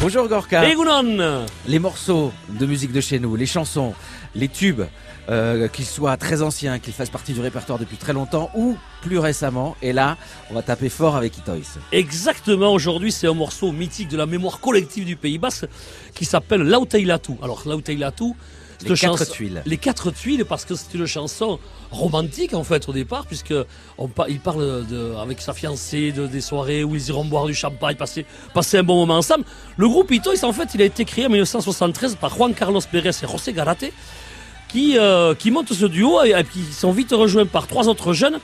Bonjour Gorka. Les morceaux de musique de chez nous, les chansons, les tubes, euh, qu'ils soient très anciens, qu'ils fassent partie du répertoire depuis très longtemps ou plus récemment. Et là, on va taper fort avec Itoys. Exactement, aujourd'hui c'est un morceau mythique de la mémoire collective du Pays Basque qui s'appelle Lauteilatou. Alors Lauteilatou, c'est Les quatre tuiles. Les quatre tuiles parce que c'est une chanson romantique en fait au départ puisque on il parle de, avec sa fiancée de, des soirées où ils iront boire du champagne, passer, passer un bon moment ensemble. Le groupe Itoys en fait il a été créé en 1973 par Juan Carlos Pérez et José Garate qui, euh, qui montent ce duo et, ils sont vite rejoints par trois autres jeunes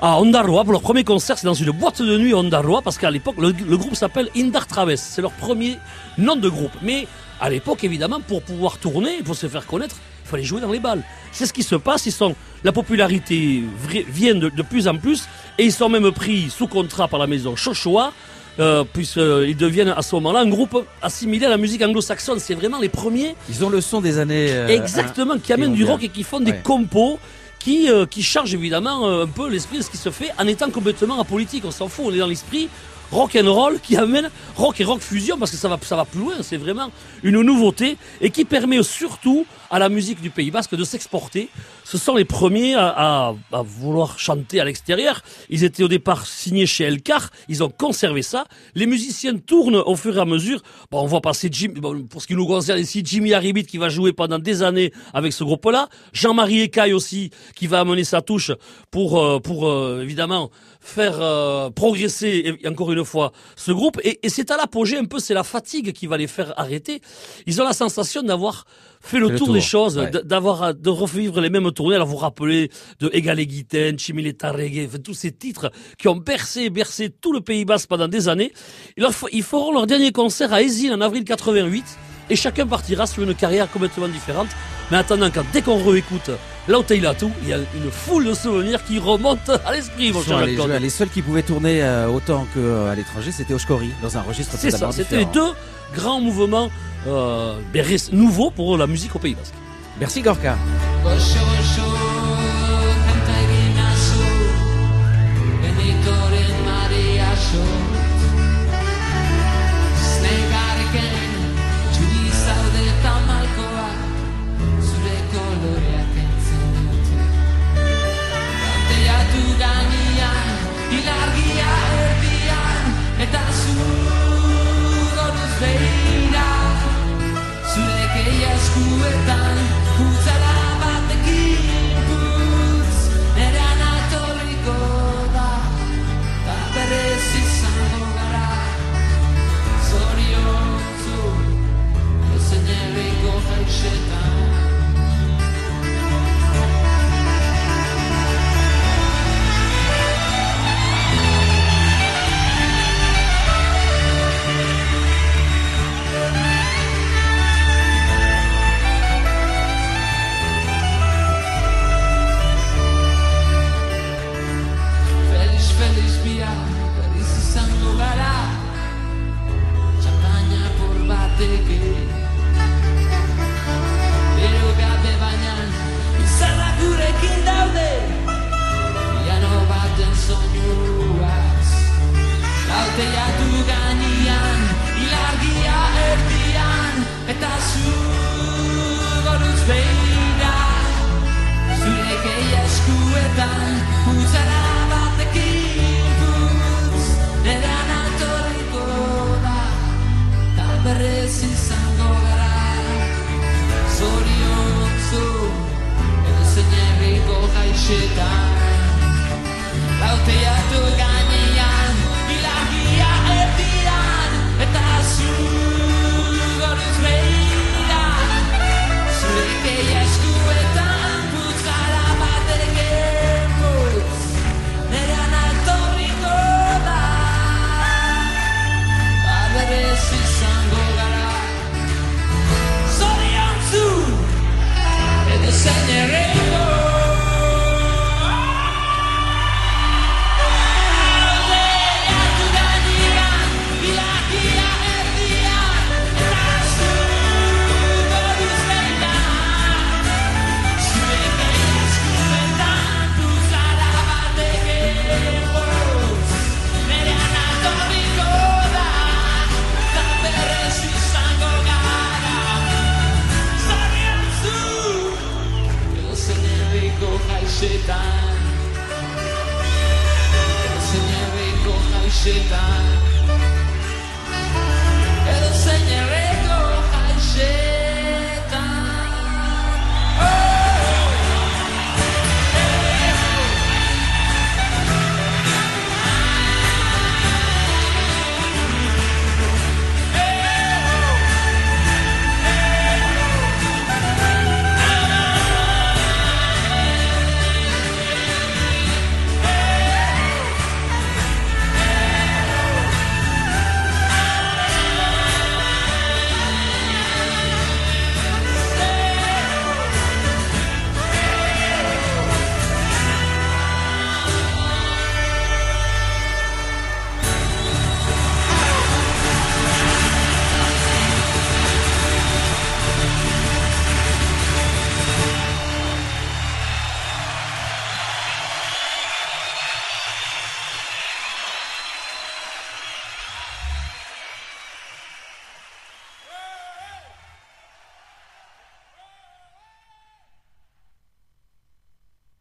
à Ondarroa pour leur premier concert. C'est dans une boîte de nuit à Ondarroa parce qu'à l'époque, le, le groupe s'appelle Indar Traves. C'est leur premier nom de groupe. Mais à l'époque, évidemment, pour pouvoir tourner, pour se faire connaître, il fallait jouer dans les balles. C'est ce qui se passe. Ils sont, la popularité vient de, de plus en plus et ils sont même pris sous contrat par la maison Chochoa. Euh, puisqu'ils deviennent à ce moment-là un groupe assimilé à la musique anglo-saxonne. C'est vraiment les premiers Ils ont le son des années. euh, Exactement, qui amènent du rock et qui font des Ouais. compos qui, euh, qui chargent évidemment euh, un peu l'esprit de ce qui se fait en étant complètement apolitique. On s'en fout, on est dans l'esprit rock and roll qui amène rock et rock fusion parce que ça va, ça va plus loin, c'est vraiment une nouveauté et qui permet surtout à la musique du Pays Basque de s'exporter. Ce sont les premiers à, vouloir chanter à l'extérieur. Ils étaient au départ signés chez Elcar, ils ont conservé ça. Les musiciens tournent au fur et à mesure. On voit passer Jim, bon, pour ce qui nous concerne ici, Jimmy Haribit qui va jouer pendant des années avec ce groupe-là. Jean-Marie Ecaille aussi qui va amener sa touche pour, euh, pour euh, évidemment faire euh, progresser encore une fois. Ce groupe et, et c'est à l'apogée un peu c'est la fatigue qui va les faire arrêter. Ils ont la sensation d'avoir fait le, tour, tour, des choses ouais. d'avoir à- de revivre les mêmes tournées. Alors vous vous rappelez de Egale Guiten Chimileta Reggae enfin, tous ces titres qui ont bercé bercé tout le Pays Basque pendant des années. Ils, leur f- ils feront leur dernier concert à Esil en avril 88 et chacun partira sur une carrière complètement différente mais en attendant quand dès qu'on réécoute Lauteilatou, il y a une foule de souvenirs qui remontent à l'esprit, mon cher les, les seuls qui pouvaient tourner euh, autant qu'à l'étranger, c'était Oshkori, dans un registre C'est ça, totalement c'était les deux grands mouvements euh, ben, nouveaux pour la musique au Pays Basque. Merci Gorka. zinateke Bero gabe baina Izarra gurekin daude. Iano baten soinuaz. Kaltea du ganian Ilargia erdian Eta zu Goruz behira Zureke eskuetan Uzaraz Théâtre chegar.